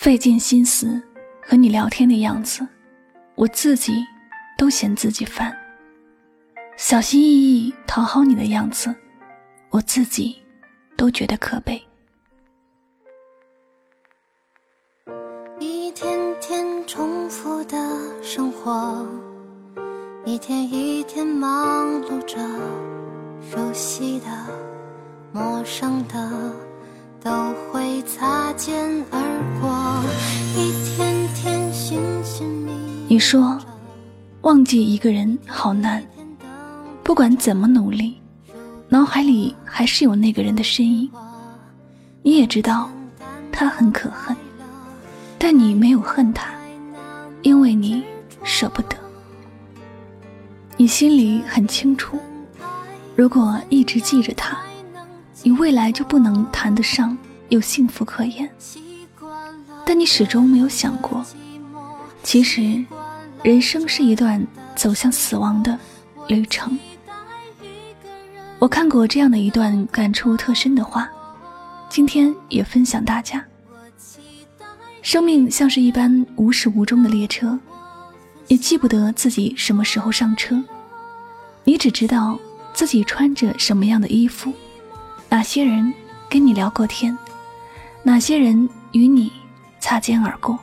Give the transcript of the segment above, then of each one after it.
费尽心思和你聊天的样子，我自己都嫌自己烦；小心翼翼讨好你的样子，我自己都觉得可悲。一天天重复的生活，一天一天忙碌着，熟悉的、陌生的。都会擦肩而过，你说，忘记一个人好难，不管怎么努力，脑海里还是有那个人的身影。你也知道，他很可恨，但你没有恨他，因为你舍不得。你心里很清楚，如果一直记着他。你未来就不能谈得上有幸福可言，但你始终没有想过，其实，人生是一段走向死亡的旅程。我看过这样的一段感触特深的话，今天也分享大家。生命像是一班无始无终的列车，也记不得自己什么时候上车，你只知道自己穿着什么样的衣服。哪些人跟你聊过天？哪些人与你擦肩而过？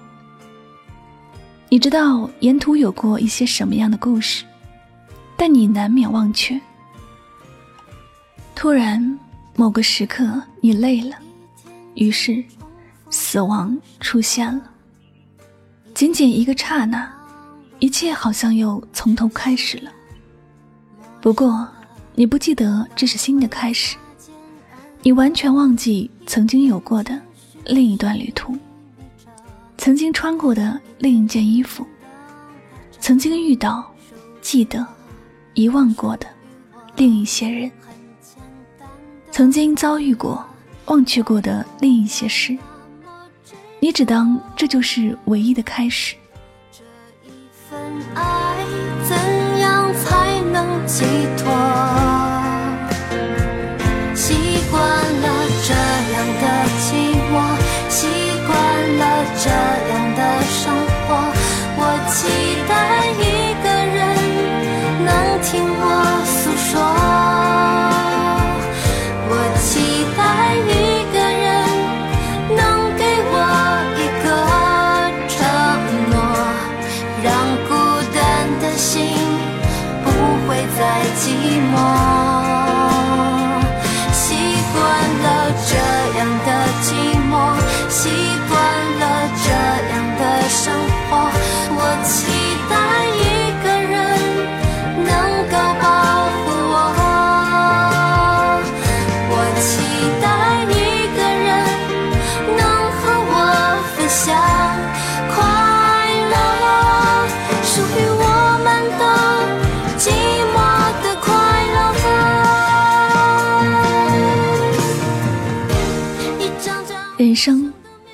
你知道沿途有过一些什么样的故事？但你难免忘却。突然，某个时刻你累了，于是死亡出现了。仅仅一个刹那，一切好像又从头开始了。不过，你不记得这是新的开始。你完全忘记曾经有过的另一段旅途，曾经穿过的另一件衣服，曾经遇到、记得、遗忘过的另一些人，曾经遭遇过、忘却过的另一些事。你只当这就是唯一的开始。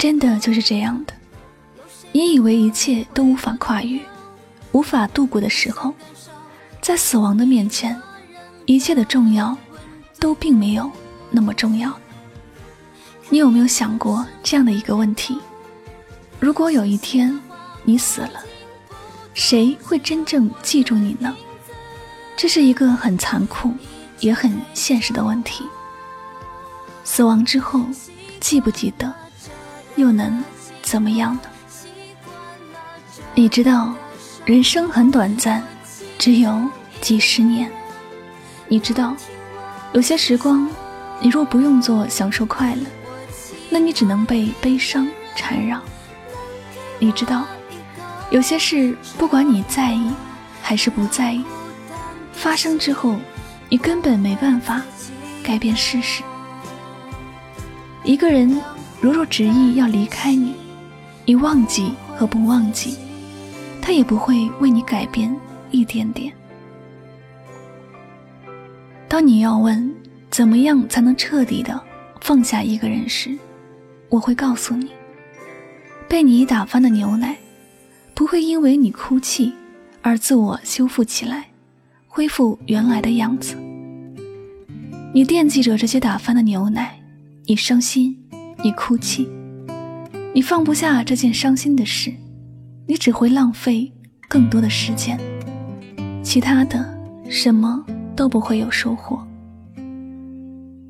真的就是这样的，你以为一切都无法跨越、无法度过的时候，在死亡的面前，一切的重要都并没有那么重要。你有没有想过这样的一个问题：如果有一天你死了，谁会真正记住你呢？这是一个很残酷也很现实的问题。死亡之后。记不记得，又能怎么样呢？你知道，人生很短暂，只有几十年。你知道，有些时光，你若不用作享受快乐，那你只能被悲伤缠绕。你知道，有些事，不管你在意还是不在意，发生之后，你根本没办法改变事实。一个人如若执意要离开你，你忘记和不忘记，他也不会为你改变一点点。当你要问怎么样才能彻底的放下一个人时，我会告诉你：被你打翻的牛奶，不会因为你哭泣而自我修复起来，恢复原来的样子。你惦记着这些打翻的牛奶。你伤心，你哭泣，你放不下这件伤心的事，你只会浪费更多的时间，其他的什么都不会有收获。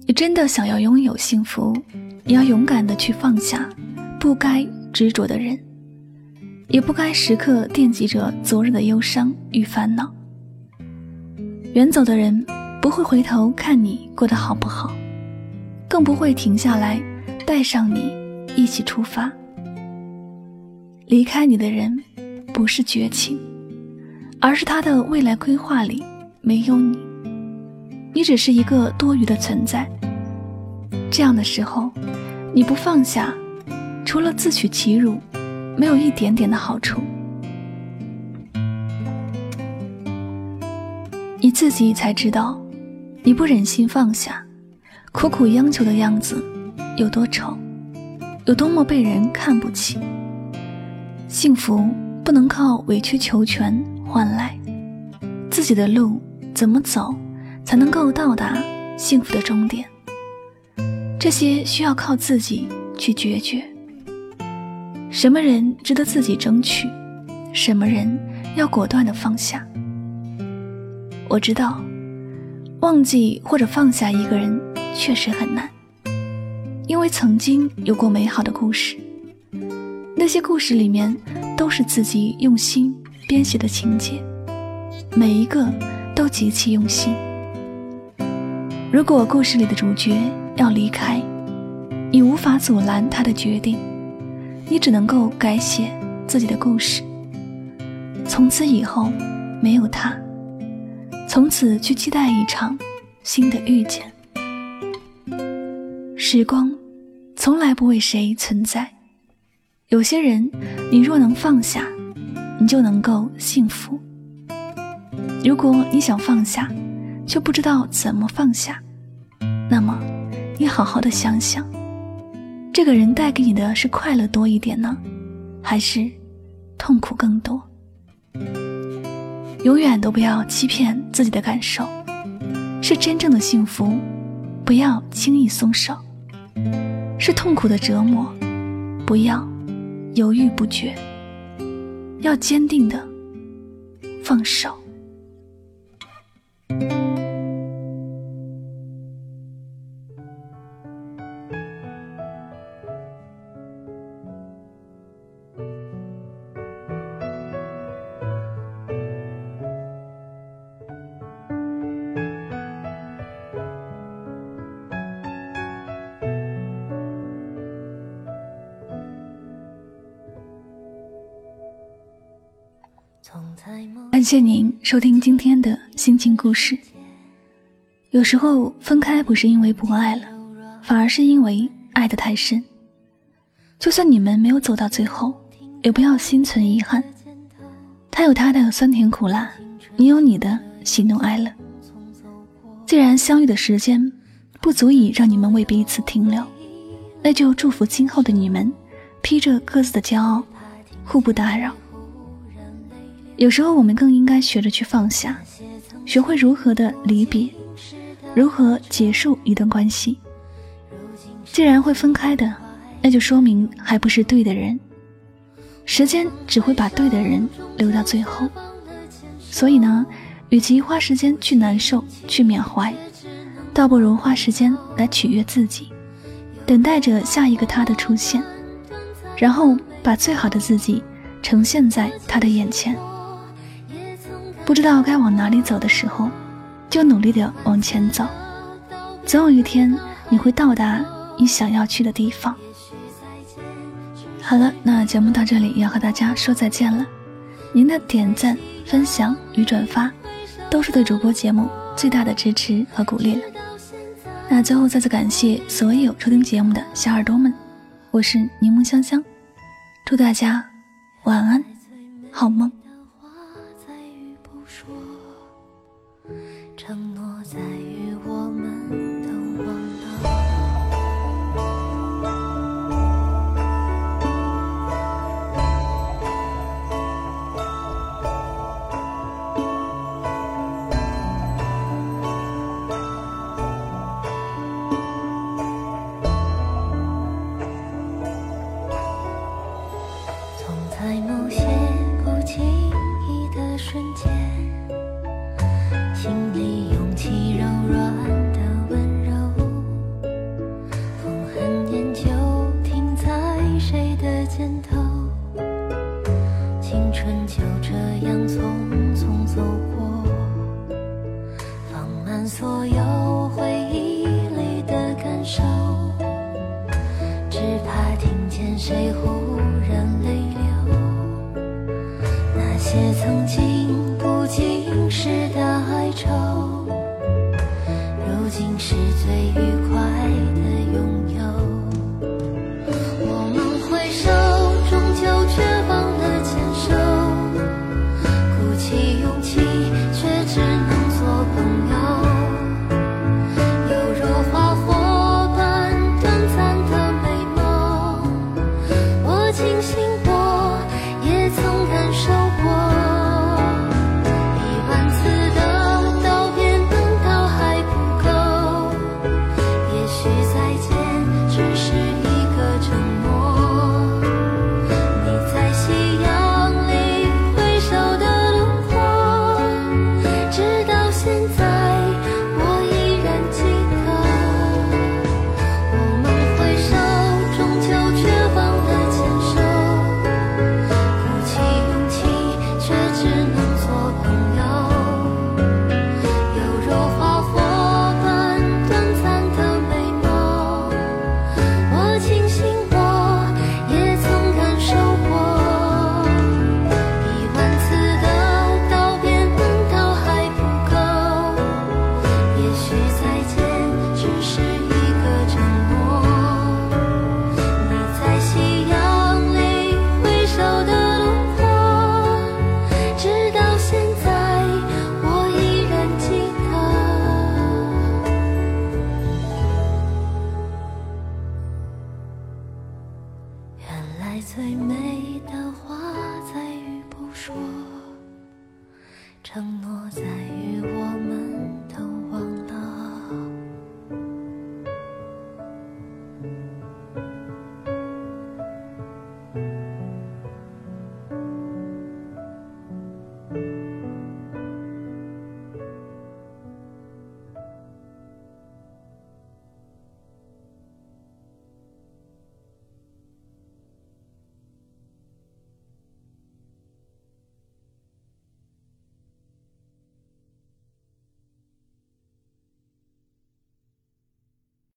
你真的想要拥有幸福，你要勇敢的去放下不该执着的人，也不该时刻惦记着昨日的忧伤与烦恼。远走的人不会回头看你过得好不好，更不会停下来带上你一起出发。离开你的人不是绝情，而是他的未来规划里没有你，你只是一个多余的存在。这样的时候，你不放下，除了自取其辱，没有一点点的好处。你自己才知道，你不忍心放下，苦苦央求的样子有多丑，有多么被人看不起。幸福不能靠委曲求全换来，自己的路怎么走才能够到达幸福的终点？这些需要靠自己去决绝。什么人值得自己争取，什么人要果断的放下。我知道，忘记或者放下一个人确实很难，因为曾经有过美好的故事，那些故事里面都是自己用心编写的情节，每一个都极其用心。如果故事里的主角要离开，你无法阻拦他的决定，你只能够改写自己的故事，从此以后没有他。从此去期待一场新的遇见。时光从来不为谁存在。有些人，你若能放下，你就能够幸福。如果你想放下，却不知道怎么放下，那么你好好的想想，这个人带给你的是快乐多一点呢，还是痛苦更多？永远都不要欺骗自己的感受，是真正的幸福，不要轻易松手；是痛苦的折磨，不要犹豫不决，要坚定的放手。感谢您收听今天的心情故事。有时候分开不是因为不爱了，反而是因为爱得太深。就算你们没有走到最后，也不要心存遗憾。他有他的酸甜苦辣，你有你的喜怒哀乐。既然相遇的时间不足以让你们为彼此停留，那就祝福今后的你们，披着各自的骄傲，互不打扰。有时候，我们更应该学着去放下，学会如何的离别，如何结束一段关系。既然会分开的，那就说明还不是对的人。时间只会把对的人留到最后。所以呢，与其花时间去难受、去缅怀，倒不如花时间来取悦自己，等待着下一个他的出现，然后把最好的自己呈现在他的眼前。不知道该往哪里走的时候，就努力的往前走，总有一天你会到达你想要去的地方。好了，那节目到这里要和大家说再见了。您的点赞、分享与转发，都是对主播节目最大的支持和鼓励了。那最后再次感谢所有收听节目的小耳朵们，我是柠檬香香，祝大家晚安，好梦。承诺在谁忽然泪流那些曾经不经事的哀愁如今是醉于